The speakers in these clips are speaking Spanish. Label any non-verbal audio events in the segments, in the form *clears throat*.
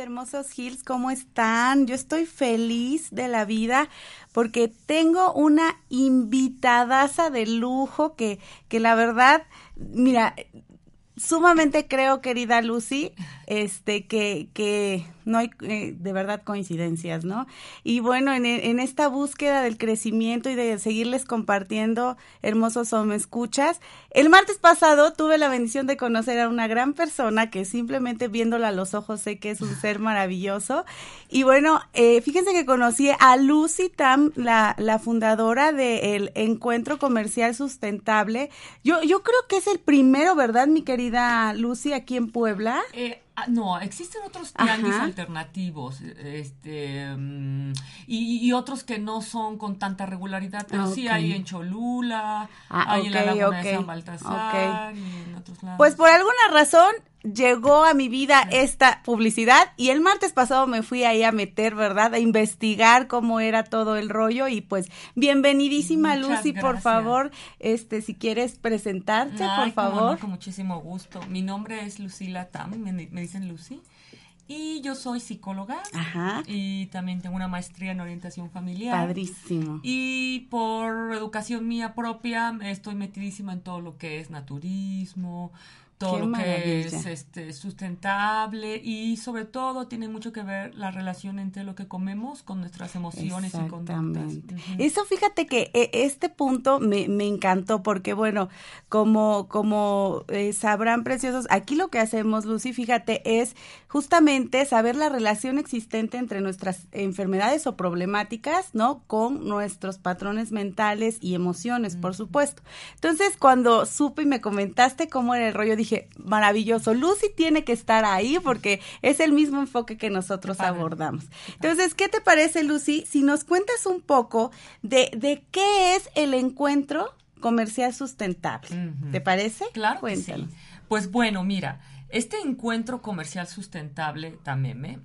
Hermosos Hills, ¿cómo están? Yo estoy feliz de la vida porque tengo una invitadaza de lujo que, que la verdad, mira, sumamente creo, querida Lucy, este, que, que no hay eh, de verdad coincidencias, ¿no? Y bueno, en, en, esta búsqueda del crecimiento y de seguirles compartiendo hermosos o me escuchas, el martes pasado tuve la bendición de conocer a una gran persona que simplemente viéndola a los ojos sé que es un ser maravilloso. Y bueno, eh, fíjense que conocí a Lucy Tam, la, la fundadora del Encuentro Comercial Sustentable. Yo, yo creo que es el primero, ¿verdad, mi querida Lucy, aquí en Puebla? Eh, no, existen otros tianguis alternativos este, mm, y, otros que no son con tanta regularidad, pero sí hay en Cholula, ah, hay en la Laguna de San Baltasar y en otros lados. Pues por alguna razón llegó a mi vida esta publicidad y el martes pasado me fui ahí a meter, ¿verdad? A investigar cómo era todo el rollo y pues bienvenidísima Lucy, por favor, este si quieres presentarte, por favor. con muchísimo gusto. Mi nombre es Lucila Tam, me, dicen Lucy. Y yo soy psicóloga Ajá. y también tengo una maestría en orientación familiar. Padrísimo. Y por educación mía propia estoy metidísima en todo lo que es naturismo, todo lo que es este, sustentable y sobre todo tiene mucho que ver la relación entre lo que comemos con nuestras emociones y conductas. Eso fíjate que eh, este punto me, me encantó porque bueno, como, como eh, sabrán preciosos, aquí lo que hacemos, Lucy, fíjate, es justamente saber la relación existente entre nuestras enfermedades o problemáticas, ¿no? Con nuestros patrones mentales y emociones, por supuesto. Entonces, cuando supe y me comentaste cómo era el rollo, dije, maravilloso. Lucy tiene que estar ahí porque es el mismo enfoque que nosotros abordamos. Entonces, ¿qué te parece, Lucy, si nos cuentas un poco de, de qué es el encuentro comercial sustentable? ¿Te parece? Claro. Cuéntanos. Pues bueno, mira, este encuentro comercial sustentable, Tameme,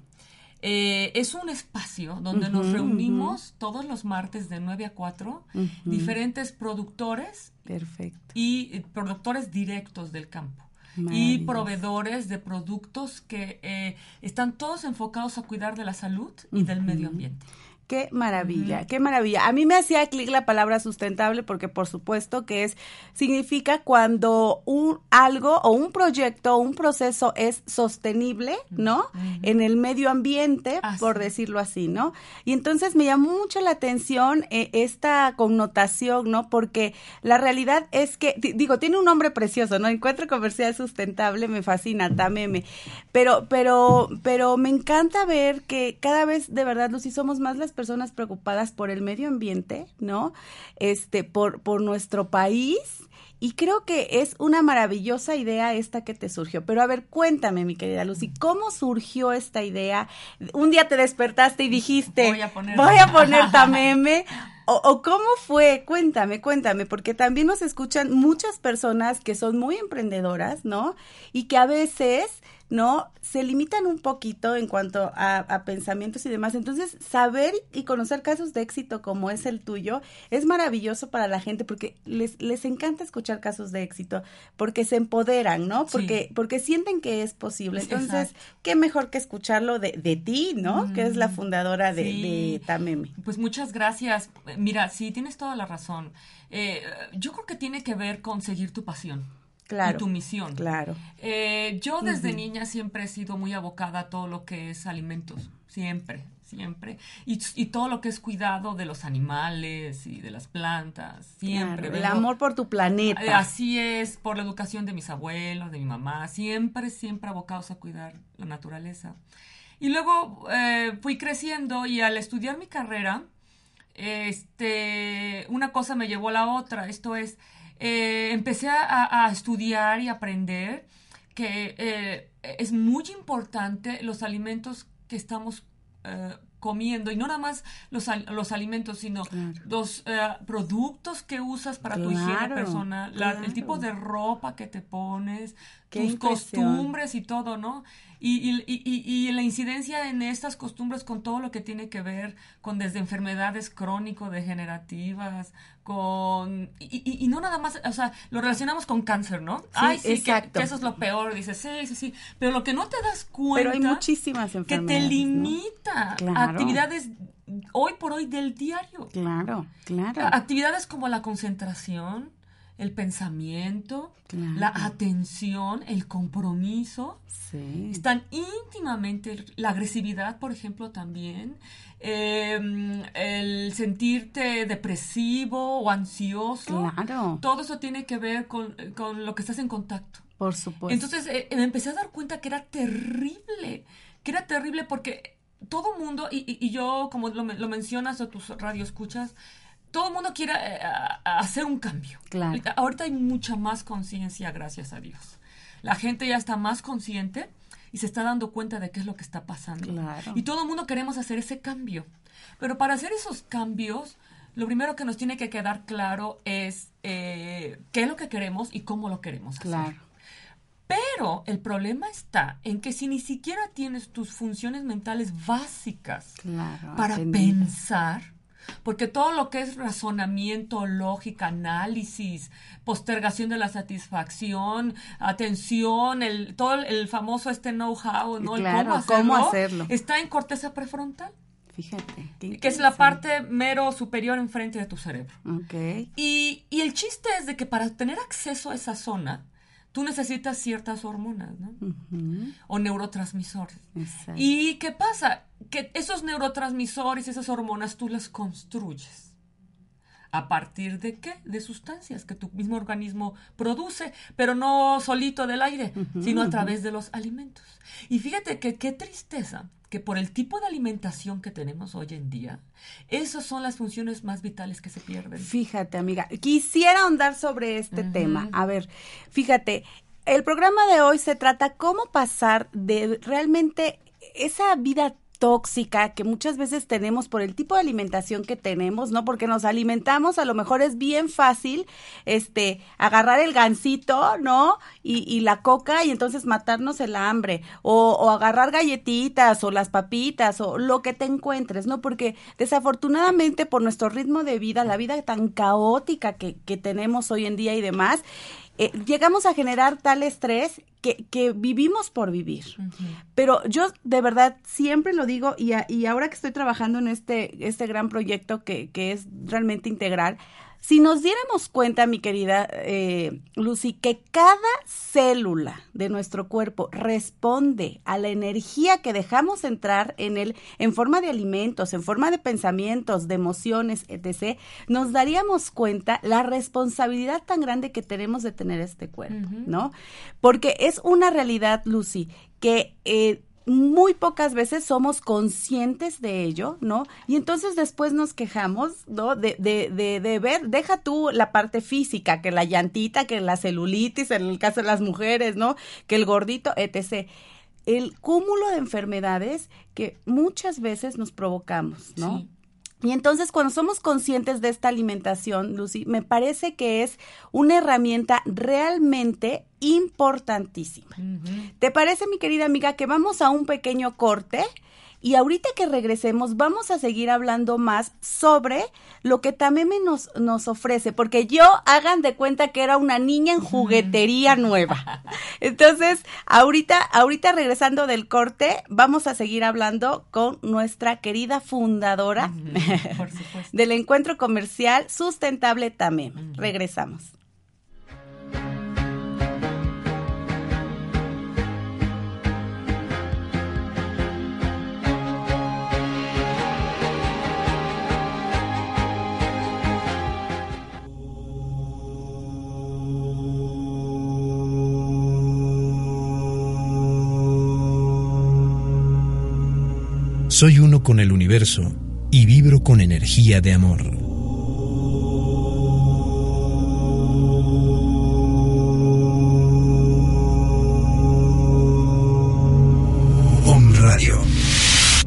eh, es un espacio donde nos reunimos todos los martes de 9 a 4, diferentes productores Perfecto. y eh, productores directos del campo y proveedores de productos que eh, están todos enfocados a cuidar de la salud y del medio ambiente. Qué maravilla, qué maravilla. A mí me hacía clic la palabra sustentable porque por supuesto que es significa cuando un algo o un proyecto o un proceso es sostenible, ¿no? En el medio ambiente, por decirlo así, ¿no? Y entonces me llamó mucho la atención eh, esta connotación, ¿no? Porque la realidad es que digo, tiene un nombre precioso, ¿no? Encuentro comercial sustentable me fascina, tameme. Pero pero pero me encanta ver que cada vez de verdad Lucy somos más las personas preocupadas por el medio ambiente, ¿no? Este, por, por nuestro país. Y creo que es una maravillosa idea esta que te surgió. Pero a ver, cuéntame, mi querida Lucy, ¿cómo surgió esta idea? Un día te despertaste y dijiste, voy a poner, voy a poner tameme. *laughs* O, o, cómo fue? Cuéntame, cuéntame, porque también nos escuchan muchas personas que son muy emprendedoras, ¿no? Y que a veces ¿no? Se limitan un poquito en cuanto a, pensamientos y demás. Entonces, saber y conocer casos de éxito como es el tuyo es maravilloso para la gente porque les, les encanta escuchar casos de éxito, porque se empoderan, ¿no? Porque, porque sienten que es posible. Entonces, qué mejor que escucharlo de, de ti, ¿no? Que es la mm, fundadora de, de, Tameme. Pues muchas gracias. Mira, sí, tienes toda la razón. Eh, yo creo que tiene que ver con seguir tu pasión claro, y tu misión. Claro. Eh, yo desde niña siempre he sido muy abocada a todo lo que es alimentos, siempre, siempre. Y, y, todo lo que es cuidado de los animales y de las plantas, siempre. el amor por tu planeta. Eh, así es, por la educación de mis abuelos, de mi mamá, siempre, siempre abocados a cuidar la naturaleza. Y luego eh, fui creciendo y al estudiar mi carrera, este, una cosa me llevó a la otra. Esto es, eh, empecé a, estudiar y aprender que eh, es muy importante los alimentos que estamos comiendo y no nada más los, los alimentos, sino los productos que usas para tu higiene personal, el tipo de ropa que te pones, tus costumbres y todo, ¿no? Y, y, y, y, la incidencia en estas costumbres con todo lo que tiene que ver con desde enfermedades crónico-degenerativas, con... Y, no nada más, o sea, lo relacionamos con cáncer, ¿no? Sí, Ay, sí, que, eso es lo peor, dices, sí, sí, sí. Pero lo que no te das cuenta... Pero hay muchísimas enfermedades, Que te limita actividades hoy por hoy del diario. Claro, claro. Actividades como la concentración, el pensamiento, la atención, el compromiso. Están íntimamente, la agresividad, por ejemplo, también, em, el sentirte depresivo o ansioso. Claro. Todo eso tiene que ver con, lo que estás en contacto. Por supuesto. Entonces eh, me empecé a dar cuenta que era terrible, que era terrible porque todo mundo, y, y, yo, como lo, lo mencionas o tus radioescuchas, todo el mundo quiere eh, hacer un cambio. Claro. Ahorita hay mucha más conciencia, gracias a Dios. La gente ya está más consciente y se está dando cuenta de qué es lo que está pasando. Claro. Y todo el mundo queremos hacer ese cambio. Pero para hacer esos cambios, lo primero que nos tiene que quedar claro es eh, qué es lo que queremos y cómo lo queremos hacer. Claro. Pero el problema está en que si ni siquiera tienes tus funciones mentales básicas para pensar, porque todo lo que es razonamiento, lógica, análisis, postergación de la satisfacción, atención, el, todo el, famoso este know-how, ¿no? cómo, hacerlo, está en corteza prefrontal. Fíjate. Que es la parte mero superior enfrente de tu cerebro. Okay. Y, y el chiste es de que para tener acceso a esa zona, tú necesitas ciertas hormonas, ¿no? O neurotransmisores. ¿Y qué pasa? Que esos neurotransmisores, esas hormonas, tú las construyes. ¿A partir de qué? De sustancias que tu mismo organismo produce, pero no solito del aire, sino a través de los alimentos. Y fíjate que qué tristeza que por el tipo de alimentación que tenemos hoy en día, esas son las funciones más vitales que se pierden. Fíjate, amiga, quisiera ahondar sobre este tema. A ver, fíjate, el programa de hoy se trata cómo pasar de realmente esa vida tóxica que muchas veces tenemos por el tipo de alimentación que tenemos, ¿no? Porque nos alimentamos, a lo mejor es bien fácil, este, agarrar el gansito, ¿no? Y, la coca y entonces matarnos el hambre, o, o, agarrar galletitas o las papitas o lo que te encuentres, ¿no? Porque desafortunadamente por nuestro ritmo de vida, la vida tan caótica que, que tenemos hoy en día y demás, eh, llegamos a generar tal estrés que, que vivimos por vivir. Pero yo de verdad siempre lo digo y, y ahora que estoy trabajando en este, este gran proyecto que, que es realmente integral, si nos diéramos cuenta, mi querida eh, Lucy, que cada célula de nuestro cuerpo responde a la energía que dejamos entrar en él en forma de alimentos, en forma de pensamientos, de emociones, etc., nos daríamos cuenta la responsabilidad tan grande que tenemos de tener este cuerpo, ¿no? Porque es una realidad, Lucy, que eh, muy pocas veces somos conscientes de ello, ¿no? Y entonces después nos quejamos, ¿no? De, de, de, de, ver, deja tú la parte física, que la llantita, que la celulitis, en el caso de las mujeres, ¿no? Que el gordito, etc. El cúmulo de enfermedades que muchas veces nos provocamos, ¿no? Y entonces cuando somos conscientes de esta alimentación, Lucy, me parece que es una herramienta realmente importantísima. ¿Te parece, mi querida amiga, que vamos a un pequeño corte? Y ahorita que regresemos, vamos a seguir hablando más sobre lo que Tameme nos, nos ofrece, porque yo hagan de cuenta que era una niña en juguetería nueva. Entonces, ahorita, ahorita regresando del corte, vamos a seguir hablando con nuestra querida fundadora *laughs* del encuentro comercial sustentable Tameme. Regresamos. Soy uno con el universo y vibro con energía de amor. Om Radio,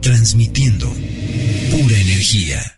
transmitiendo pura energía.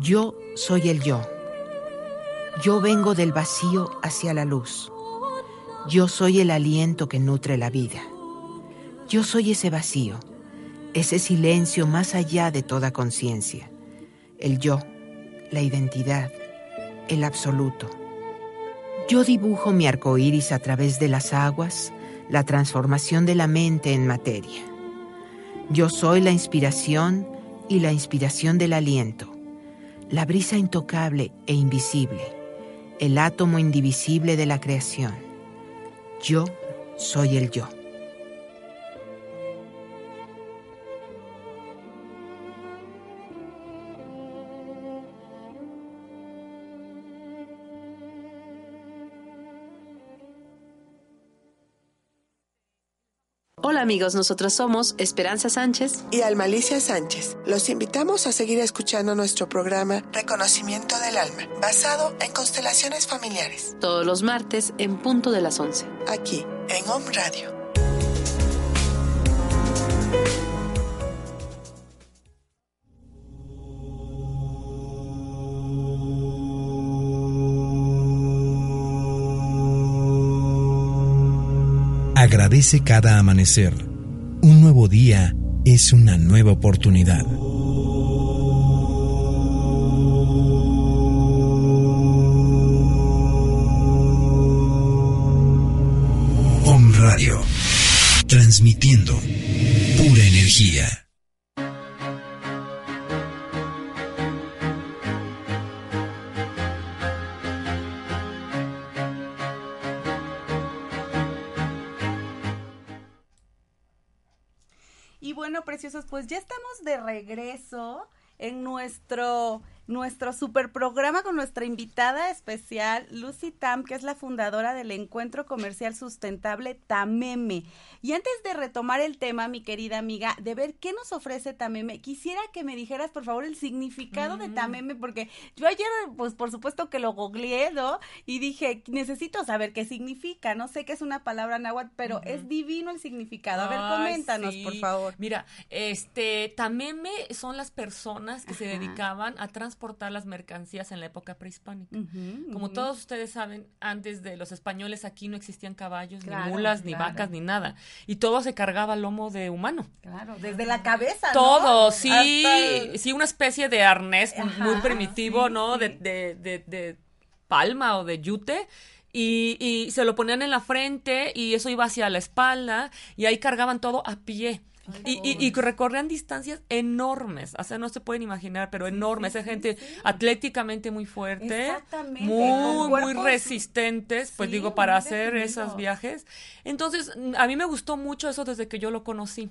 Yo soy el yo. Yo vengo del vacío hacia la luz. Yo soy el aliento que nutre la vida. Yo soy ese vacío, ese silencio más allá de toda conciencia. El yo, la identidad, el absoluto. Yo dibujo mi arco iris a través de las aguas, la transformación de la mente en materia. Yo soy la inspiración y la inspiración del aliento la brisa intocable e invisible, el átomo indivisible de la creación. Yo soy el yo. Hola amigos, nosotros somos Esperanza Sánchez y Almalicia Sánchez. Los invitamos a seguir escuchando nuestro programa Reconocimiento del Alma, basado en constelaciones familiares. Todos los martes en punto de las 11. Aquí, en Home Radio. Agradece cada amanecer. Un nuevo día es una nueva oportunidad. Om Radio. Transmitiendo pura energía. Pues ya estamos de regreso en nuestro nuestro super programa con nuestra invitada especial, Lucy Tam, que es la fundadora del Encuentro Comercial Sustentable Tameme. Y antes de retomar el tema, mi querida amiga, de ver qué nos ofrece Tameme, quisiera que me dijeras, por favor, el significado de Tameme, porque yo ayer, pues por supuesto que lo googleé, ¿no? Y dije, necesito saber qué significa. No sé qué es una palabra náhuatl, pero es divino el significado. A ver, coméntanos, por favor. Mira, este, Tameme son las personas que se dedicaban a trans transportar las mercancías en la época prehispánica. Como todos ustedes saben, antes de los españoles aquí no existían caballos, ni mulas, ni vacas, ni nada. Y todo se cargaba lomo de humano. Claro, desde la cabeza. Todo, sí, sí, una especie de arnés muy primitivo, ¿no? De, de, de, palma o de yute. Y, y, se lo ponían en la frente y eso iba hacia la espalda y ahí cargaban todo a pie y, y, y, recorrían distancias enormes, o sea, no se pueden imaginar, pero enormes, Esa gente atléticamente muy fuerte, muy, muy resistentes, pues digo, para hacer esos viajes. Entonces, a mí me gustó mucho eso desde que yo lo conocí.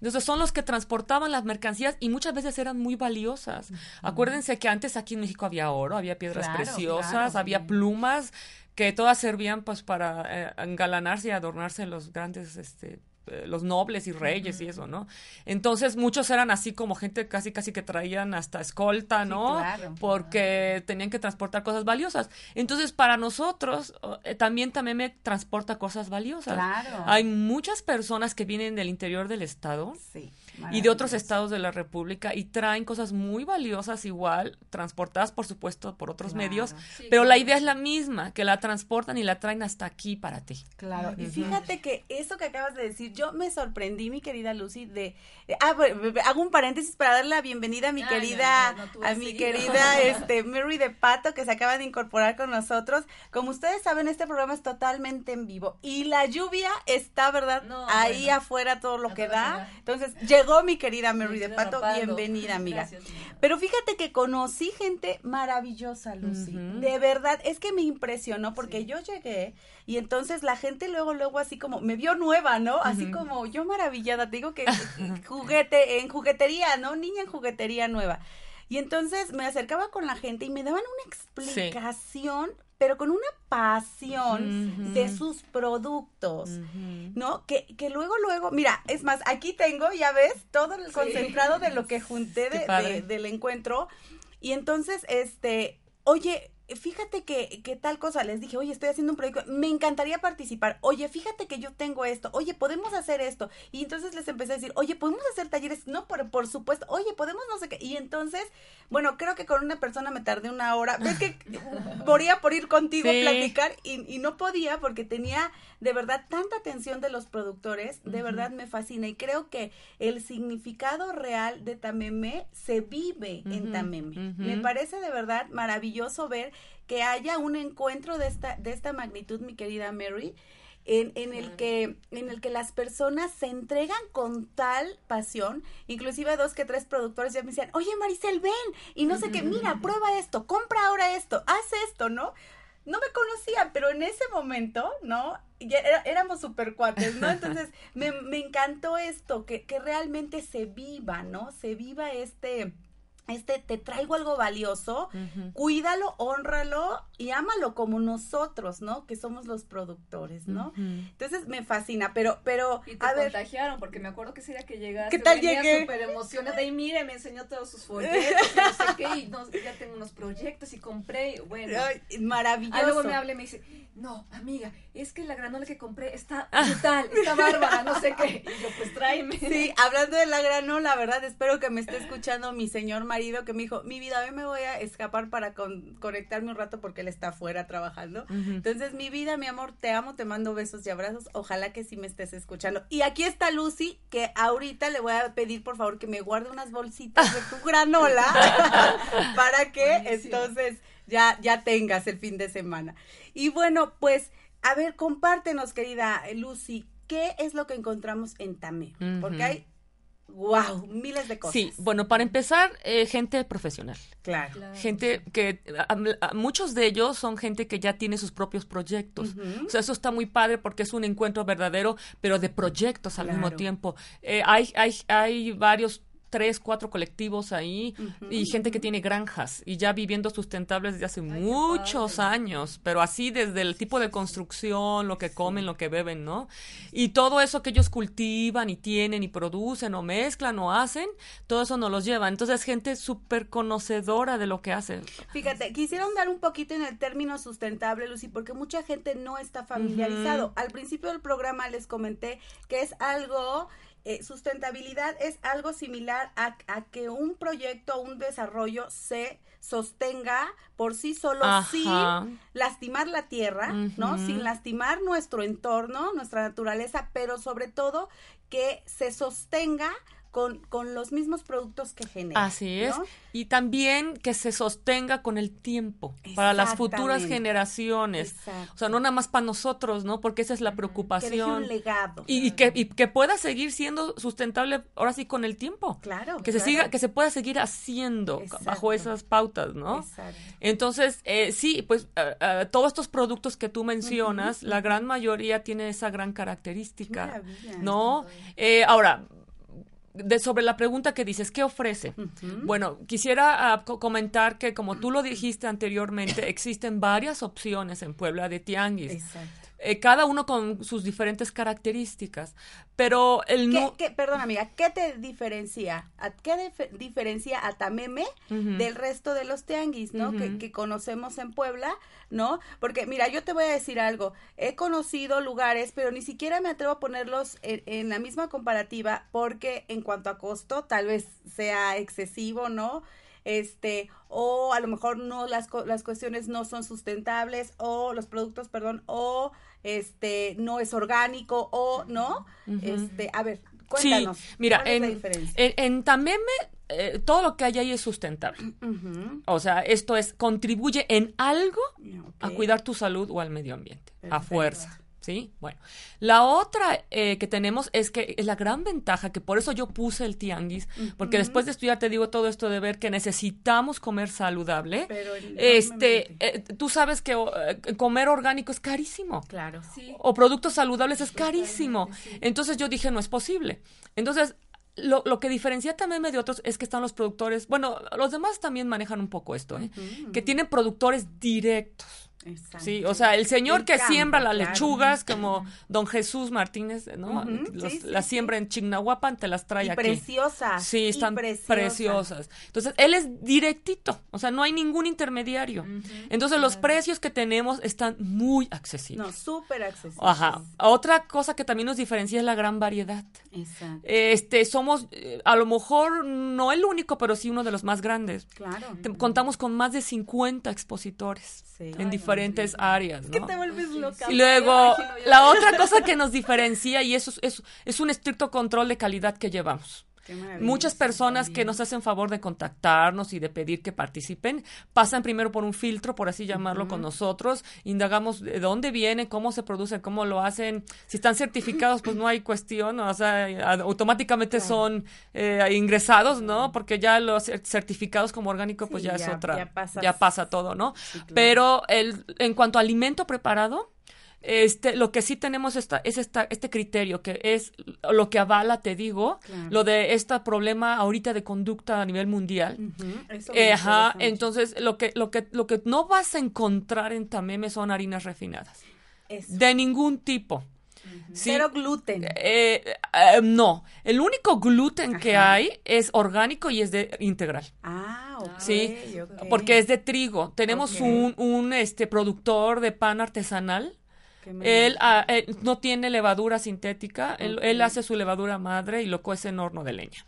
Entonces son los que transportaban las mercancías y muchas veces eran muy valiosas. Acuérdense que antes aquí en México había oro, había piedras preciosas, había plumas que todas servían pues para eh, engalanarse y adornarse en los grandes este, eh, los nobles y reyes y eso, ¿no? Entonces muchos eran así como gente casi casi que traían hasta escolta, ¿no? Porque tenían que transportar cosas valiosas. Entonces para nosotros eh, también también me transporta cosas valiosas. Claro. Hay muchas personas que vienen del interior del estado. Sí y de otros estados de la República y traen cosas muy valiosas igual, transportadas por supuesto por otros medios, pero la idea es la misma, que la transportan y la traen hasta aquí para ti. Claro, y fíjate que eso que acabas de decir, yo me sorprendí, mi querida Lucy, de... ah, hago un paréntesis para darle la bienvenida a mi querida, a mi querida *laughs* este, Mary de Pato, que se acaba de incorporar con nosotros. Como ustedes saben, este programa es totalmente en vivo y la lluvia está, ¿verdad? Ahí afuera todo lo que da. Entonces, llegó mi querida Mary de Pato, bienvenida, amiga. Pero fíjate que conocí gente maravillosa, Lucy. De verdad, es que me impresionó porque yo llegué y entonces la gente luego, luego así como me vio nueva, ¿no? Así como yo maravillada, te digo que *laughs* juguete, en juguetería, ¿no? Niña en juguetería nueva. Y entonces me acercaba con la gente y me daban una explicación pero con una pasión de sus productos, ¿no? Que, que luego, luego, mira, es más, aquí tengo, ya ves, todo el concentrado de lo que junté de, del encuentro. Y entonces, este, oye, fíjate que, que, tal cosa, les dije, oye, estoy haciendo un proyecto, me encantaría participar, oye, fíjate que yo tengo esto, oye, podemos hacer esto. Y entonces les empecé a decir, oye, podemos hacer talleres, no, por, por supuesto, oye, podemos no sé qué. Y entonces, bueno, creo que con una persona me tardé una hora, ves que *laughs* moría por ir contigo a platicar y, y, no podía porque tenía de verdad tanta atención de los productores, de verdad me fascina. Y creo que el significado real de Tameme se vive en Tameme. Me parece de verdad maravilloso ver que haya un encuentro de esta, de esta magnitud, mi querida Mary, en, en, el que, en el que las personas se entregan con tal pasión, inclusive dos que tres productores ya me decían, oye Maricel, ven, y no sé qué, mira, *laughs* prueba esto, compra ahora esto, haz esto, ¿no? No me conocían, pero en ese momento, ¿no? Ya éramos super cuates, ¿no? Entonces, *laughs* me, me encantó esto, que, que realmente se viva, ¿no? Se viva este, este, te traigo algo valioso, cuídalo, honralo y ámalo como nosotros, ¿no? Que somos los productores, ¿no? Entonces me fascina, pero, pero, y te a contagiaron, porque me acuerdo que ese día que llegaste, ¿qué tal llegué? súper emocionada y mire, me enseñó todos sus folletos, y no sé qué, y ya tengo unos proyectos y compré, bueno. maravilloso. Ah, luego me habla y me dice, no, amiga, es que la granola que compré está brutal, está bárbara, no sé qué, y yo, pues tráeme. Sí, hablando de la granola, ¿verdad? Espero que me esté escuchando mi señor marido que me dijo, mi vida, hoy me voy a escapar para conectarme un rato porque él está afuera trabajando. Entonces, mi vida, mi amor, te amo, te mando besos y abrazos. Ojalá que sí me estés escuchando. Y aquí está Lucy, que ahorita le voy a pedir, por favor, que me guarde unas bolsitas de tu *laughs* granola *laughs* para que entonces ya, ya tengas el fin de semana. Y bueno, pues, a ver, compártenos, querida Lucy, ¿qué es lo que encontramos en Tamé? Porque hay wow, miles de cosas. Sí, bueno, para empezar, eh, gente profesional. Claro. Gente que, muchos de ellos son gente que ya tiene sus propios proyectos. O sea, eso está muy padre porque es un encuentro verdadero, pero de proyectos al mismo tiempo. Eh, hay, hay, hay varios tres, cuatro colectivos ahí y gente que tiene granjas y ya viviendo sustentables desde hace muchos años, pero así desde el tipo de construcción, lo que comen, lo que beben, ¿no? Y todo eso que ellos cultivan y tienen y producen o mezclan o hacen, todo eso nos los lleva. Entonces, gente súper conocedora de lo que hacen. Fíjate, quisiera dar un poquito en el término sustentable, Lucy, porque mucha gente no está familiarizado. Al principio del programa les comenté que es algo eh, sustentabilidad es algo similar a, que un proyecto un desarrollo se sostenga por sí solo sin lastimar la tierra, ¿no? Sin lastimar nuestro entorno, nuestra naturaleza, pero sobre todo que se sostenga con, con los mismos productos que genera. Así es. Y también que se sostenga con el tiempo para las futuras generaciones. O sea, no nada más para nosotros, ¿no? Porque esa es la preocupación. un legado. Y, que, y que pueda seguir siendo sustentable ahora sí con el tiempo. Claro. Que se siga, que se pueda seguir haciendo bajo esas pautas, ¿no? Exacto. Entonces, eh, sí, pues eh, eh, todos estos productos que tú mencionas, la gran mayoría tiene esa gran característica, ¿no? ahora, de, sobre la pregunta que dices, ¿qué ofrece? Bueno, quisiera ah, comentar que como tú lo dijiste anteriormente, existen varias opciones en Puebla de tianguis. Eh, cada uno con sus diferentes características. Pero el no... perdón, amiga, ¿qué te diferencia? ¿A ¿Qué diferencia a Tameme del resto de los tianguis, ¿no? que, conocemos en Puebla, ¿no? Porque, mira, yo te voy a decir algo. He conocido lugares, pero ni siquiera me atrevo a ponerlos en la misma comparativa porque en cuanto a costo, tal vez sea excesivo, ¿no? Este, o a lo mejor no las, las cuestiones no son sustentables, o los productos, perdón, o este, no es orgánico, o no, este, a ver, cuéntanos. Sí, mira, en, en, Tameme eh, todo lo que hay ahí es sustentable. *clears throat* O sea, esto es, contribuye en algo a cuidar tu salud o al medio ambiente, a fuerza. ¿Sí? Bueno, la otra eh, que tenemos es que es la gran ventaja, que por eso yo puse el tianguis, porque después de estudiar te digo todo esto de ver que necesitamos comer saludable. este, eh, tú sabes que eh, comer orgánico es carísimo. Claro. Sí. O productos saludables es carísimo. Entonces yo dije, no es posible. Entonces, lo, lo, que diferencia también de otros es que están los productores, bueno, los demás también manejan un poco esto, que tienen productores directos. Sí, o sea, el señor que siembra las lechugas, como don Jesús Martínez, ¿no? las siembra en Chignahuapan, te las trae aquí. Preciosas. Sí, están preciosas. Entonces, él es directito, o sea, no hay ningún intermediario. Entonces, los precios que tenemos están muy accesibles. No, súper accesibles. Ajá. Otra cosa que también nos diferencia es la gran variedad. Exacto. Este, somos, eh, a lo mejor, no el único, pero sí uno de los más grandes. Claro. contamos con más de 50 expositores en diferentes áreas. ¿no? te vuelves loca. Y luego, la otra *laughs* cosa que nos diferencia, y eso es, es un estricto control de calidad que llevamos. Muchas personas que nos hacen favor de contactarnos y de pedir que participen pasan primero por un filtro, por así llamarlo, con nosotros, indagamos de dónde vienen, cómo se producen, cómo lo hacen. Si están certificados, pues no hay cuestión, o sea, automáticamente son eh, ingresados, ¿no? Porque ya los certificados como orgánico, pues ya, es otra, ya, pasa todo, ¿no? Pero el, en cuanto a alimento preparado, este, lo que sí tenemos esta, es esta, este criterio, que es lo que avala, te digo, lo de este problema ahorita de conducta a nivel mundial. ajá, entonces lo que, lo, que, lo que no vas a encontrar en Tameme son harinas refinadas. De ningún tipo. Cero gluten. Eh, eh, no, el único gluten que hay es orgánico y es de integral. Ah, ok. Sí, porque es de trigo. Tenemos un, un este productor de pan artesanal Ah, él, no tiene levadura sintética, él, hace su levadura madre y lo cuece en horno de leña.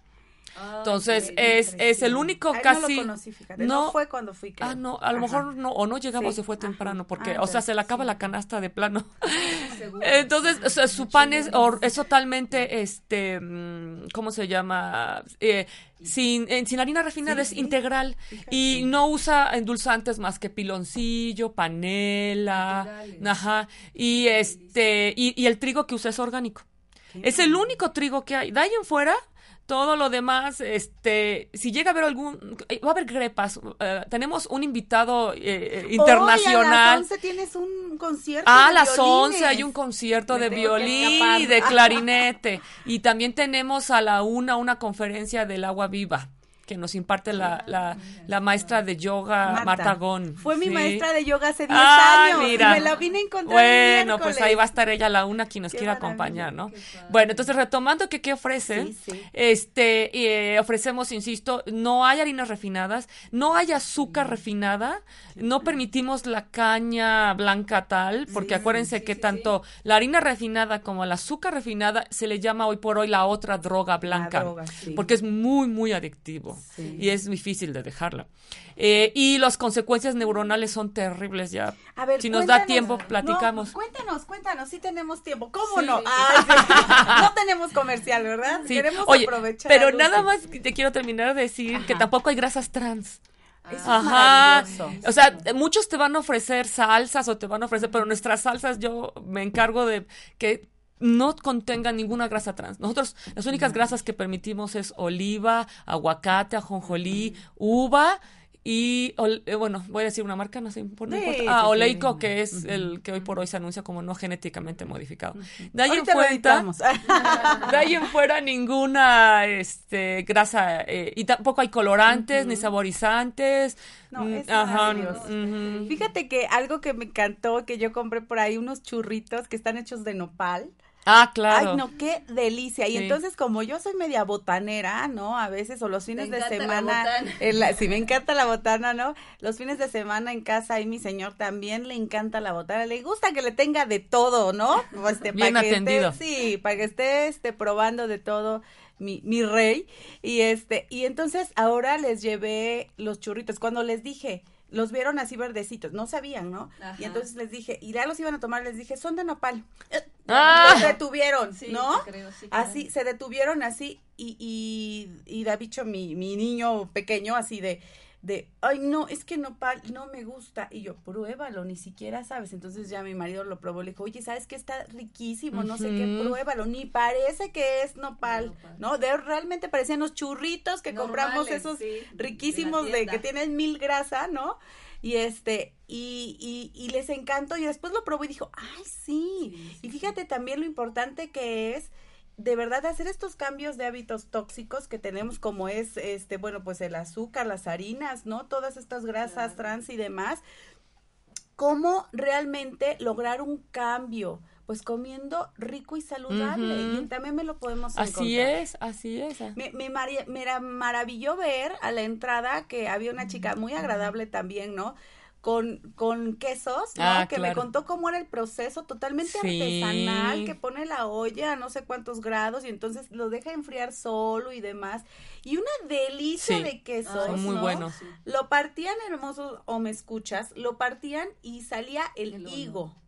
Ah, Entonces es, es el único casi no, lo conocí, no, fue cuando fui ah no a lo mejor no o no llegamos se fue temprano porque ah, o sea se le acaba la canasta de plano. *laughs* Entonces su pan es, es totalmente este mm, cómo se llama eh, sin, sin harina refinada es integral y no usa endulzantes más que piloncillo, panela, ajá, y este y, y, el trigo que usa es orgánico. Es el único trigo que hay. De ahí en fuera todo lo demás, este, si llega a haber algún, eh, va a haber grepas. Eh, tenemos un invitado eh, internacional. a las 11 tienes un concierto. Ah, a las 11 hay un concierto de violín y de *laughs* clarinete. y también tenemos a la una una conferencia del agua viva que nos imparte la, la, la maestra de yoga, Marta, Gon. Fue mi maestra de yoga hace 10 años. Mira. me la vine a encontrar. Bueno, pues ahí va a estar ella la una quien nos quiera acompañar, ¿no? Bueno, entonces retomando que qué ofrece, este, eh, ofrecemos, insisto, no hay harinas refinadas, no hay azúcar refinada, no permitimos la caña blanca tal, porque acuérdense que tanto la harina refinada como el azúcar refinada se le llama hoy por hoy la otra droga blanca, porque es muy, muy adictivo y es difícil de dejarla. Eh, y las consecuencias neuronales son terribles ya. A ver, si nos da tiempo, platicamos. cuéntanos, cuéntanos, si tenemos tiempo. ¿Cómo no? *laughs* no tenemos comercial, ¿verdad? Queremos aprovechar. Pero nada más te quiero terminar de decir que tampoco hay grasas trans. Ajá. O sea, muchos te van a ofrecer salsas o te van a ofrecer, pero nuestras salsas yo me encargo de que no contengan ninguna grasa trans. Nosotros las únicas grasas que permitimos es oliva, aguacate, ajonjolí, uva y eh, bueno, voy a decir una marca, no sé, no ah, Oleico, que es el que hoy por hoy se anuncia como no genéticamente modificado. De ahí en fuera, *laughs* de ahí en fuera ninguna este grasa eh, y tampoco hay colorantes ni saborizantes. No, mm, es Ajá, Fíjate que algo que me encantó que yo compré por ahí unos churritos que están hechos de nopal. Ah, claro. Ay, no, qué delicia. Y entonces, como yo soy media botanera, ¿no? A veces, o los fines de semana. La sí, me encanta la botana, ¿no? Los fines de semana en casa y mi señor también le encanta la botana. Le gusta que le tenga de todo, ¿no? Este, *laughs* Bien atendido. sí, para que esté este, probando de todo. Mi, mi rey y este y entonces ahora les llevé los churritos cuando les dije los vieron así verdecitos, no sabían, ¿no? Y entonces les dije, y ya los iban a tomar, les dije, son de nopal. Ah. Se detuvieron, ¿no? Así, se detuvieron así, y, y, y Davicho, mi, mi niño pequeño, así de, de, ay, no, es que nopal no me gusta. Y yo, pruébalo, ni siquiera sabes. Entonces ya mi marido lo probó, le dijo, oye, ¿sabes que está riquísimo? No sé qué, pruébalo. Ni parece que es nopal, ¿no? De, realmente parecían los churritos que compramos esos riquísimos de, que tienen mil grasa, ¿no? Y este, y, y, y, les encantó. Y después lo probó y dijo, ay, sí. Y fíjate también lo importante que es de verdad hacer estos cambios de hábitos tóxicos que tenemos como es este bueno pues el azúcar las harinas no todas estas grasas trans y demás. Cómo realmente lograr un cambio pues comiendo rico y saludable. Y también me lo podemos encontrar. Así es, así es. Me, me, me maravilló ver a la entrada que había una chica muy agradable también, ¿no? Con, con quesos, ¿no? Ah, que me contó cómo era el proceso totalmente artesanal, que pone la olla a no sé cuántos grados y entonces lo deja enfriar solo y demás. Y una delicia de quesos. Son muy buenos. Lo partían hermosos, o me escuchas, lo partían y salía el higo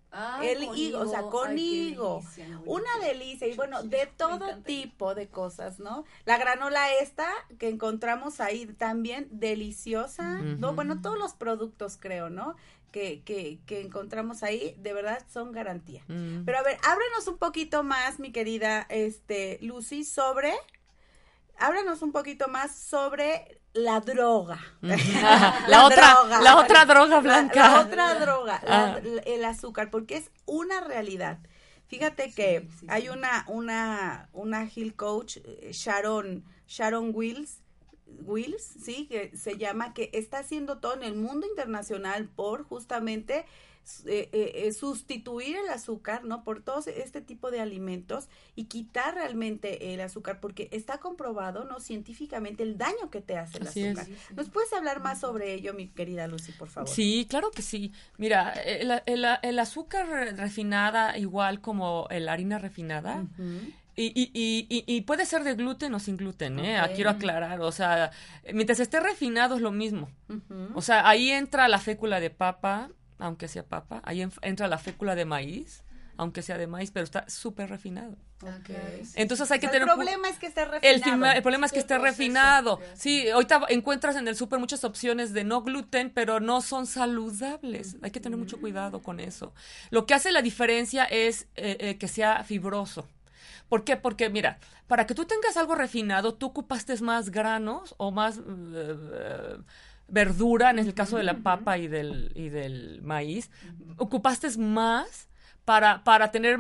el higo, o sea, con higo. Una delicia. Y bueno, de todo tipo de cosas, ¿no? La granola esta que encontramos ahí también deliciosa. No, bueno, todos los productos creo, ¿no? Que, que, que encontramos ahí, de verdad son garantía. Mm. Pero a ver, ábrenos un poquito más, mi querida este Lucy, sobre háblanos un poquito más sobre la droga. *laughs* la, otra, droga. la otra droga blanca. La, otra droga, ah. el azúcar, porque es una realidad. Fíjate que hay una, una, una Hill Coach, eh, Sharon, Sharon Wills, Wills, sí, que se llama, que está haciendo todo en el mundo internacional por justamente eh, eh, eh, sustituir el azúcar, ¿no? Por todo este tipo de alimentos y quitar realmente el azúcar, porque está comprobado, ¿no? Científicamente el daño que te hace el azúcar. ¿Nos puedes hablar más sobre ello, mi querida Lucy, por favor? Sí, claro que sí. Mira, el, el, azúcar refinada, igual como la harina refinada, y, y, y, y, puede ser de gluten o sin gluten, ¿eh? Quiero aclarar, o sea, mientras esté refinado es lo mismo. O sea, ahí entra la fécula de papa, aunque sea papa. Ahí entra la fécula de maíz, aunque sea de maíz, pero está súper refinado. Entonces hay que tener... El problema es que esté refinado. El, problema es que esté refinado. Sí, ahorita encuentras en el súper muchas opciones de no gluten, pero no son saludables. Hay que tener mucho cuidado con eso. Lo que hace la diferencia es eh, eh, que sea fibroso. ¿Por qué? Porque, mira, para que tú tengas algo refinado, tú ocupaste más granos o más... Eh, verdura, en el caso de la papa y del, y del maíz, ocupaste más para, para tener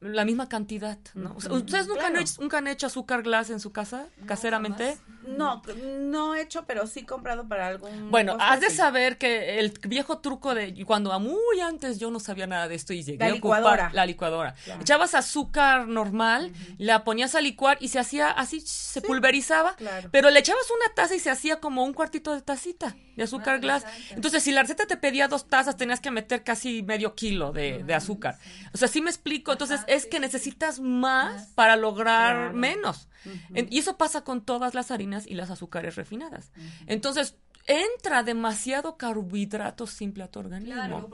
la misma cantidad, ¿no? ¿Ustedes nunca, han hecho, azúcar glass en su casa, caseramente? No, no he hecho, pero sí he comprado para algún... Bueno, has de saber que el viejo truco de cuando muy antes yo no sabía nada de esto y llegué la licuadora. la licuadora. Echabas azúcar normal, la ponías a licuar y se hacía así, se pulverizaba, pero le echabas una taza y se hacía como un cuartito de tacita de azúcar glass. Entonces, si la receta te pedía dos tazas, tenías que meter casi medio kilo de, de azúcar. O sea, sí me explico. Entonces, es que necesitas más para lograr menos. Y eso pasa con todas las harinas y las azúcares refinadas. Entonces, entra demasiado carbohidrato simple a tu organismo.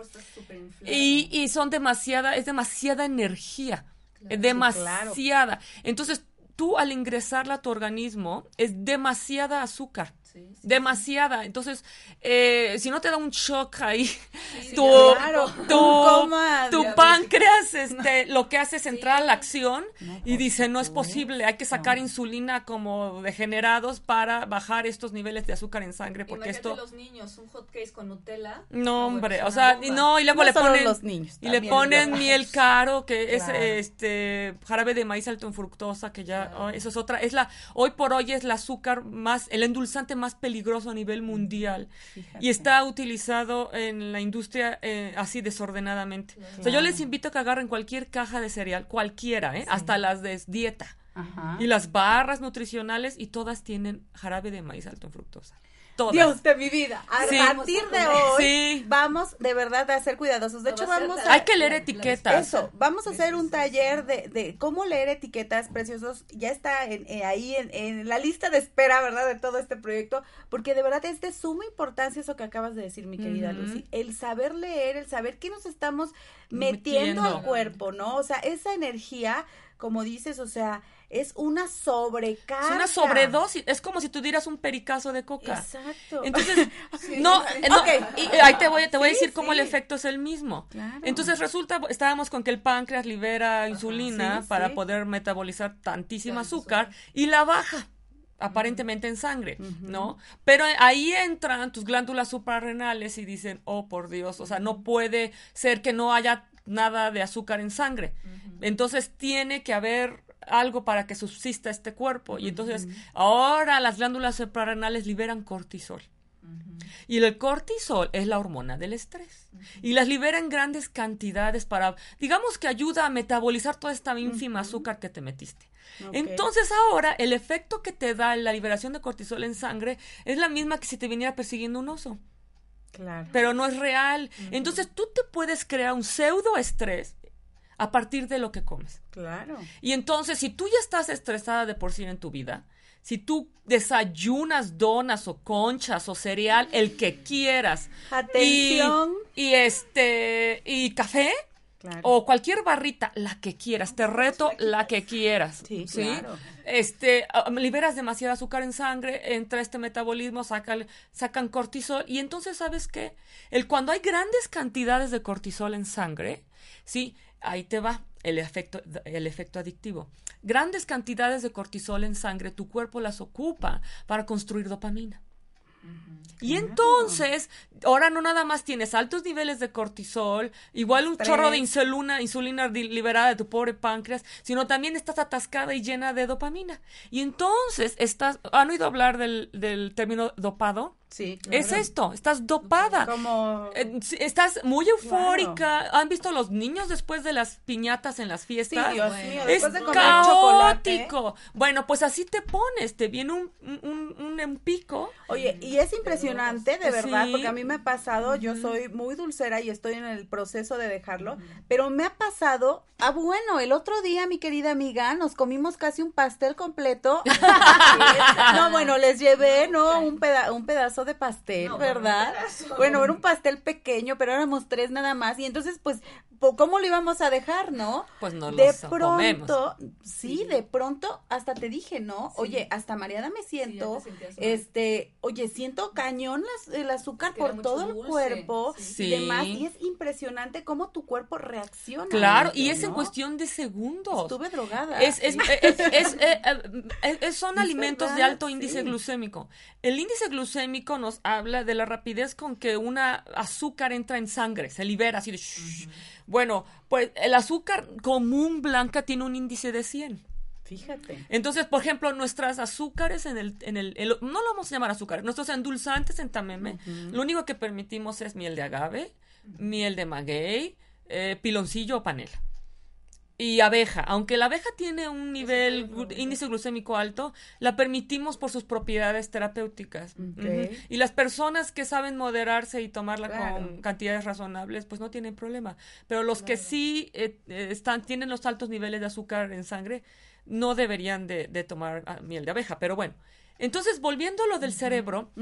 y, y son demasiada, es demasiada energía. es demasiada. Entonces, tú al ingresarla a tu organismo es demasiada azúcar. Demasiada. Entonces, eh, si no te da un shock ahí, tu, tu, *laughs* páncreas este, lo que hace es entrar a la acción y dice, no es posible, hay que sacar insulina como degenerados para bajar estos niveles de azúcar en sangre. Porque esto... los niños, un hot case con Nutella. No, hombre, o sea, y no, y luego le ponen... Los niños, y le ponen miel caro, que es este jarabe de maíz alto en fructosa, que ya, oh, eso es otra, es la, hoy por hoy es el azúcar más, el endulzante más peligroso a nivel mundial y está utilizado en la industria eh, así desordenadamente. O sea, yo les invito a que agarren cualquier caja de cereal, cualquiera, ¿eh? hasta las de dieta. Y las barras nutricionales y todas tienen jarabe de maíz alto en fructosa. Dios de mi vida. A partir de hoy vamos de verdad a ser cuidadosos. De hecho, vamos a... Hay que leer etiquetas. Eso, vamos a hacer un taller de, de cómo leer etiquetas preciosos. Ya está en, eh, ahí en, en, la lista de espera, ¿verdad? De todo este proyecto. Porque de verdad es de suma importancia eso que acabas de decir, mi querida Lucy. El saber leer, el saber qué nos estamos metiendo, metiendo al cuerpo, ¿no? O sea, esa energía, como dices, o sea es una sobrecarga. Es una sobredosis, es como si tú dieras un pericazo de coca. Exacto. Entonces, *laughs* no, no ahí te voy, te voy a decir cómo el efecto es el mismo. Entonces resulta, estábamos con que el páncreas libera insulina para poder metabolizar tantísima azúcar y la baja aparentemente en sangre, ¿no? Pero ahí entran tus glándulas suprarrenales y dicen, oh, por Dios, o sea, no puede ser que no haya nada de azúcar en sangre. Entonces tiene que haber algo para que subsista este cuerpo. Y entonces ahora las glándulas suprarrenales liberan cortisol. Y el cortisol es la hormona del estrés. Y las libera en grandes cantidades para, digamos que ayuda a metabolizar toda esta ínfima azúcar que te metiste. Entonces ahora el efecto que te da la liberación de cortisol en sangre es la misma que si te viniera persiguiendo un oso. Claro. Pero no es real. Entonces tú te puedes crear un pseudo estrés a partir de lo que comes. Claro. Y entonces, si tú ya estás estresada de por sí en tu vida, si tú desayunas donas o conchas o cereal, el que quieras. Atención. Y, este, y café. O cualquier barrita, la que quieras, te reto la que quieras. Sí, Claro. Este, ah, liberas demasiado azúcar en sangre, entra este metabolismo, sacan cortisol, y entonces, ¿sabes qué? El cuando hay grandes cantidades de cortisol en sangre, ¿sí? Ahí te va el efecto, el efecto adictivo. Grandes cantidades de cortisol en sangre, tu cuerpo las ocupa para construir dopamina. Y entonces, ahora no nada más tienes altos niveles de cortisol, igual un chorro de insulina, insulina liberada de tu pobre páncreas, sino también estás atascada y llena de dopamina. Y entonces estás, ¿han oído hablar del, del término dopado? Sí, Es esto, estás dopada. Como... Eh, estás muy eufórica. ¿Han visto los niños después de las piñatas en las fiestas? es caótico. Bueno, pues así te pones, te viene un, un, un, pico. Oye, y es impresionante, de verdad, porque a mí me ha pasado, yo soy muy dulcera y estoy en el proceso de dejarlo, pero me ha pasado, ah, bueno, el otro día, mi querida amiga, nos comimos casi un pastel completo. *laughs* *laughs* no, bueno, les llevé, ¿no? Un, peda un pedazo de pastel, ¿verdad? Bueno, era un pastel pequeño, pero éramos tres nada más. Y entonces, pues, ¿cómo lo íbamos a dejar, no? Pues no De pronto, sí, de pronto, hasta te dije, ¿no? Oye, hasta mareada me siento, este, oye, siento cañón el azúcar por todo el cuerpo y demás. Y es impresionante cómo tu cuerpo reacciona. Claro, y es en cuestión de segundos. Estuve drogada. Es, es, es, eh, eh, son alimentos de alto índice glucémico. El índice glucémico nos habla de la rapidez con que una azúcar entra en sangre, se libera así de... Bueno, pues el azúcar común blanca tiene un índice de 100. Fíjate. Entonces, por ejemplo, nuestras azúcares en el, en el, no lo vamos a llamar azúcar, nuestros endulzantes en Tameme, lo único que permitimos es miel de agave, miel de maguey, eh, piloncillo o panela y abeja. Aunque la abeja tiene un nivel índice glucémico alto, la permitimos por sus propiedades terapéuticas. Y las personas que saben moderarse y tomarla con cantidades razonables, pues no tienen problema. Pero los que sí eh, eh, están tienen los altos niveles de azúcar en sangre, no deberían de, tomar ah, miel de abeja. Pero bueno. Entonces, volviendo a lo del cerebro,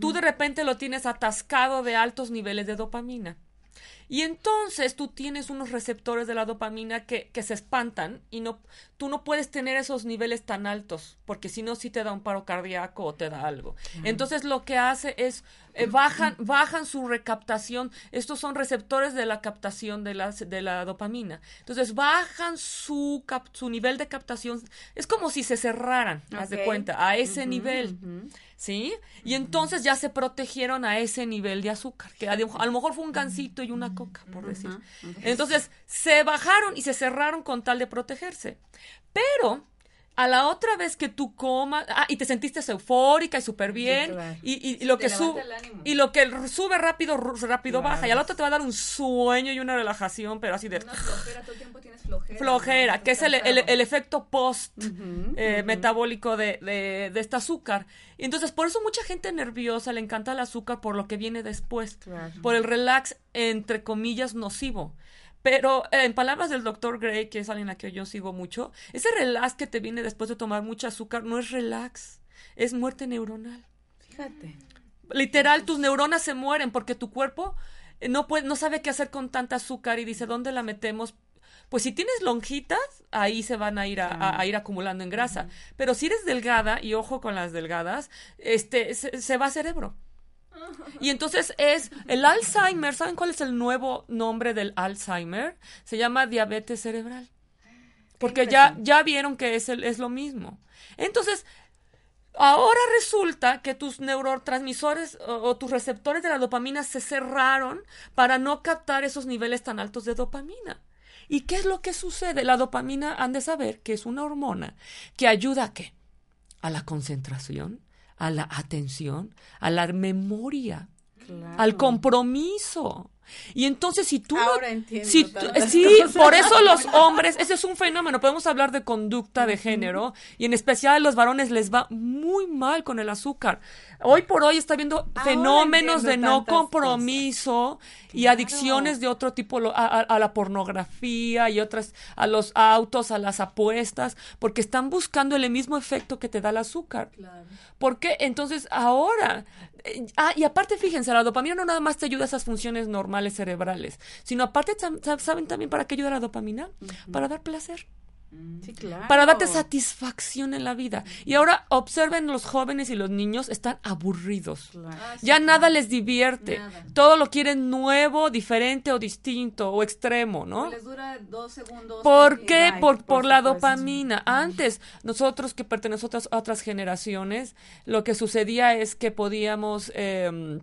tú de repente lo tienes atascado de altos niveles de dopamina. Y entonces tú tienes unos receptores de la dopamina que, que se espantan y no, tú no puedes tener esos niveles tan altos, porque si no, sí te da un paro cardíaco o te da algo. Entonces lo que hace es, eh, bajan, bajan su recaptación, estos son receptores de la captación de la, de la dopamina. Entonces bajan su, su nivel de captación, es como si se cerraran, haz de cuenta, a ese nivel. ¿sí? Y entonces ya se protegieron a ese nivel de azúcar, que a, lo mejor fue un gansito y una coca, por decir. Entonces se bajaron y se cerraron con tal de protegerse. Pero a la otra vez que tú comas, ah, y te sentiste eufórica y súper bien, y, lo que sube, y lo que sube rápido, rápido baja, y al otro te va a dar un sueño y una relajación, pero así de... flojera, todo el tiempo tienes flojera. Flojera, que es el, el, efecto post eh, metabólico de, de, de, este azúcar. Y entonces, por eso mucha gente nerviosa le encanta el azúcar por lo que viene después, por el relax, entre comillas, nocivo. Pero eh, en palabras del doctor Gray, que es alguien a quien yo sigo mucho, ese relax que te viene después de tomar mucho azúcar no es relax, es muerte neuronal. Fíjate. Literal, tus neuronas se mueren porque tu cuerpo eh, no, puede, no sabe qué hacer con tanta azúcar y dice, ¿dónde la metemos? Pues si tienes lonjitas, ahí se van a ir a, ir acumulando en grasa. Pero si eres delgada, y ojo con las delgadas, este, se va a cerebro. Y entonces es el Alzheimer. ¿Saben cuál es el nuevo nombre del Alzheimer? Se llama diabetes cerebral. Porque ya, ya vieron que es, el, es lo mismo. Entonces, ahora resulta que tus neurotransmisores o, tus receptores de la dopamina se cerraron para no captar esos niveles tan altos de dopamina. ¿Y qué es lo que sucede? La dopamina han de saber que es una hormona que ayuda a qué? A la concentración, a la atención, a la memoria, al compromiso. Y entonces si tú Ahora entiendo si sí, por eso los hombres, ese es un fenómeno, podemos hablar de conducta de género y en especial a los varones les va muy mal con el azúcar. Hoy por hoy está viendo fenómenos de no compromiso y adicciones de otro tipo a, la pornografía y otras a los autos, a las apuestas, porque están buscando el mismo efecto que te da el azúcar. Claro. Porque entonces ahora eh, ah, y aparte, fíjense, la dopamina no nada más te ayuda a esas funciones normales cerebrales, sino aparte, ¿saben también para qué ayuda la dopamina? Para dar placer. Mm. Sí, claro. Para darte satisfacción en la vida. Y ahora observen los jóvenes y los niños están aburridos. Ah, ya nada les divierte. Todo lo quieren nuevo, diferente o distinto o extremo, ¿no? Les dura dos segundos. ¿Por qué? por, por, la dopamina. Antes, nosotros que pertenecemos a otras, generaciones, lo que sucedía es que podíamos... Eh,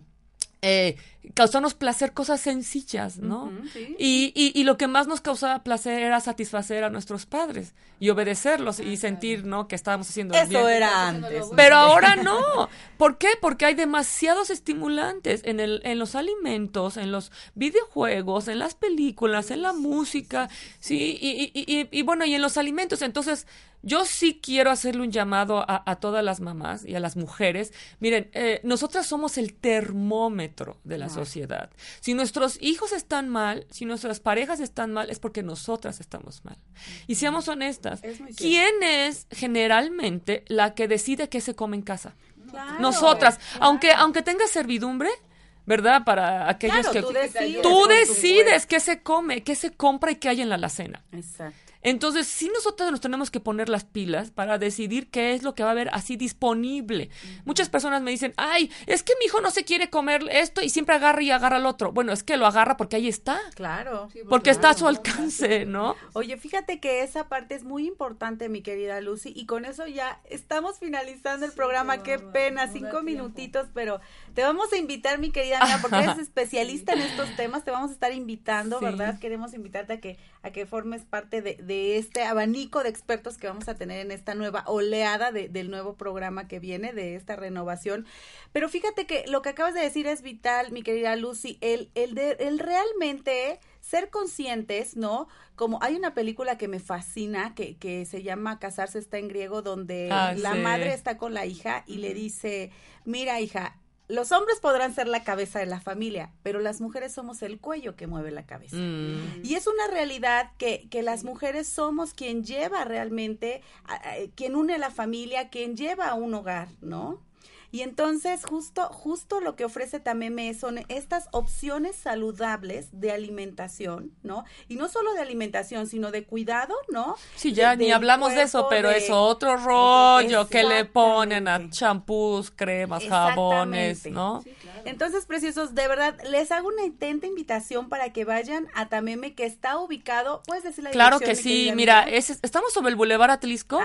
eh, causarnos placer cosas sencillas, ¿no? y, y, lo que más nos causaba placer era satisfacer a nuestros padres y obedecerlos y sentir, ¿no? Que estábamos haciendo Eso era antes. Pero ahora *laughs* no. ¿Por qué? Porque hay demasiados estimulantes en, el, en los alimentos, en los videojuegos, en las películas, en la música, ¿sí? Y, y, y bueno, y en los alimentos. Entonces, yo sí quiero hacerle un llamado a, todas las mamás y a las mujeres. Miren, eh, nosotras somos el termómetro de la sociedad. Si nuestros hijos están mal, si nuestras parejas están mal, es porque nosotras estamos mal. Y seamos honestas, ¿quién es generalmente la que decide qué se come en casa? nosotras, aunque aunque tenga servidumbre, ¿verdad? Para aquellos que tú decides, tú decides qué se come, qué se compra y qué hay en la alacena. Exacto. Entonces, sí nosotros nos tenemos que poner las pilas para decidir qué es lo que va a haber así disponible. Muchas personas me dicen, ay, es que mi hijo no se quiere comer esto y siempre agarra y agarra al otro. Bueno, es que lo agarra porque ahí está. Claro. Pues porque está a su alcance, ¿no? Oye, fíjate que esa parte es muy importante, mi querida Lucy, y con eso ya estamos finalizando el programa. Qué, pena, cinco minutitos, pero te vamos a invitar, mi querida amiga, porque eres *laughs* especialista en estos temas, te vamos a estar invitando, ¿verdad? Queremos invitarte a que, a que formes parte de este abanico de expertos que vamos a tener en esta nueva oleada del nuevo programa que viene, de esta renovación. Pero fíjate que lo que acabas de decir es vital, mi querida Lucy, el, el, de, el realmente ser conscientes, ¿no? Como hay una película que me fascina, que, que se llama Casarse está en griego, donde ah, la madre está con la hija y le dice, mira hija, los hombres podrán ser la cabeza de la familia, pero las mujeres somos el cuello que mueve la cabeza. Mm. Y es una realidad que, que, las mujeres somos quien lleva realmente, quien une a la familia, quien lleva a un hogar, ¿no? Y entonces justo, justo lo que ofrece Tameme son estas opciones saludables de alimentación, ¿no? Y no solo de alimentación, sino de cuidado, ¿no? Sí, ya ni hablamos de eso, pero es otro rollo que le ponen a champús, cremas, jabones, ¿no? Entonces, preciosos, de verdad, les hago una intenta invitación para que vayan a Tameme, que está ubicado, ¿puedes decir la Claro que sí, mira, estamos sobre el Boulevard Atlisco,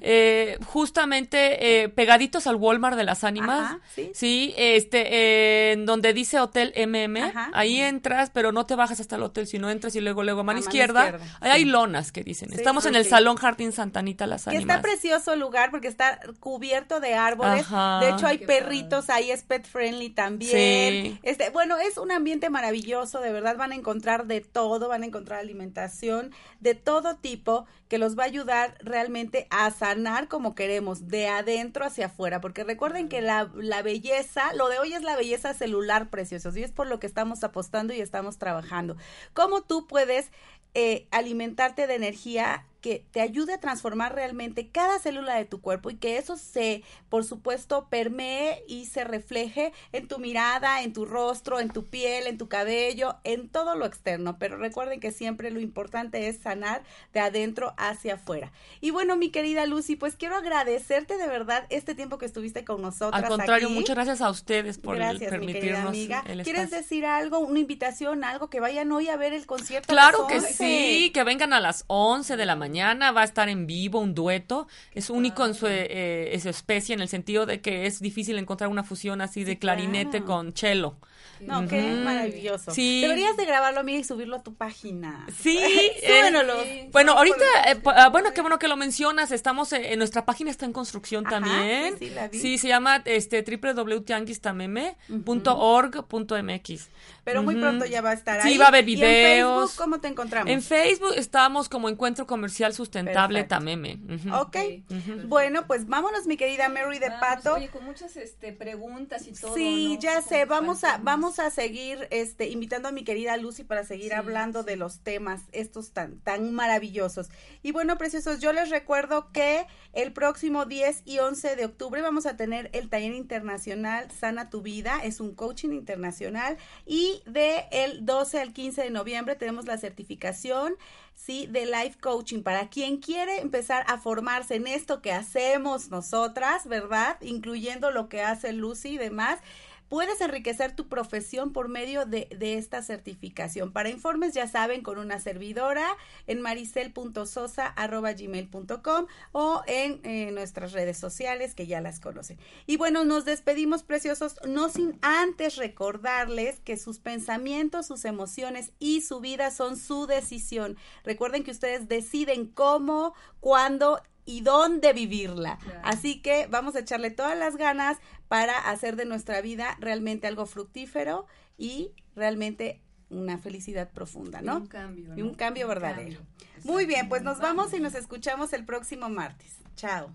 eh, justamente eh, pegaditos al Walmart de las ánimas, ¿sí? este, en donde dice Hotel MM, ahí entras, pero no te bajas hasta el hotel, sino entras y luego, luego a mano, izquierda, ahí hay lonas que dicen, estamos en el Salón Jardín Santanita Las Ánimas. Que está precioso el lugar porque está cubierto de árboles, de hecho hay perritos, ahí es pet friendly también, este, bueno, es un ambiente maravilloso, de verdad van a encontrar de todo, van a encontrar alimentación de todo tipo que los va a ayudar realmente a sanar como queremos, de adentro hacia afuera, porque recuerden que la, la belleza, lo de hoy es la belleza celular, preciosos, y es por lo que estamos apostando y estamos trabajando. ¿Cómo tú puedes eh, alimentarte de energía que te ayude a transformar realmente cada célula de tu cuerpo y que eso se, por supuesto, permee y se refleje en tu mirada, en tu rostro, en tu piel, en tu cabello, en todo lo externo. Pero recuerden que siempre lo importante es sanar de adentro hacia afuera. Y bueno, mi querida Lucy, pues quiero agradecerte de verdad este tiempo que estuviste con nosotros. Al contrario, muchas gracias a ustedes por gracias, permitirnos. amiga. ¿Quieres decir algo, una invitación, algo que vayan hoy a ver el concierto? Claro que sí, que vengan a las 11 de la mañana mañana va a estar en vivo un dueto. Es único en su, eh, su, especie en el sentido de que es difícil encontrar una fusión así de clarinete con cello. No, qué maravilloso. Deberías de grabarlo, amiga, y subirlo a tu página. Sí. *laughs* eh, bueno, ahorita, eh, ah, bueno, qué bueno que lo mencionas. Estamos en, nuestra página está en construcción también. Sí, la vi. sí, se llama este www.tianguistameme.org.mx. Pero muy pronto ya va a estar ahí. Sí, va a haber videos. ¿Y en Facebook cómo te encontramos? En Facebook estamos como Encuentro Comercial Sustentable Tameme. Ok. Bueno, pues vámonos, mi querida Mary de Pato. Oye, con muchas este, preguntas y todo. Sí, ya sé. Vamos a, vamos a seguir este, invitando a mi querida Lucy para seguir hablando de los temas estos tan, tan maravillosos. Y bueno, preciosos, yo les recuerdo que el próximo 10 y 11 de octubre vamos a tener el taller internacional Sana tu Vida. Es un coaching internacional. Y de el 12 al 15 de noviembre tenemos la certificación ¿sí? De life coaching para quien quiere empezar a formarse en esto que hacemos nosotras, ¿verdad? Incluyendo lo que hace Lucy y demás puedes enriquecer tu profesión por medio de, esta certificación. Para informes, ya saben, con una servidora en maricel.sosa.gmail.com o en eh, nuestras redes sociales que ya las conocen. Y bueno, nos despedimos preciosos, no sin antes recordarles que sus pensamientos, sus emociones y su vida son su decisión. Recuerden que ustedes deciden cómo, cuándo y dónde vivirla. Así que vamos a echarle todas las ganas para hacer de nuestra vida realmente algo fructífero y realmente una felicidad profunda, ¿no? Y un cambio. Y un cambio verdadero. Muy bien, pues nos vamos y nos escuchamos el próximo martes. Chao.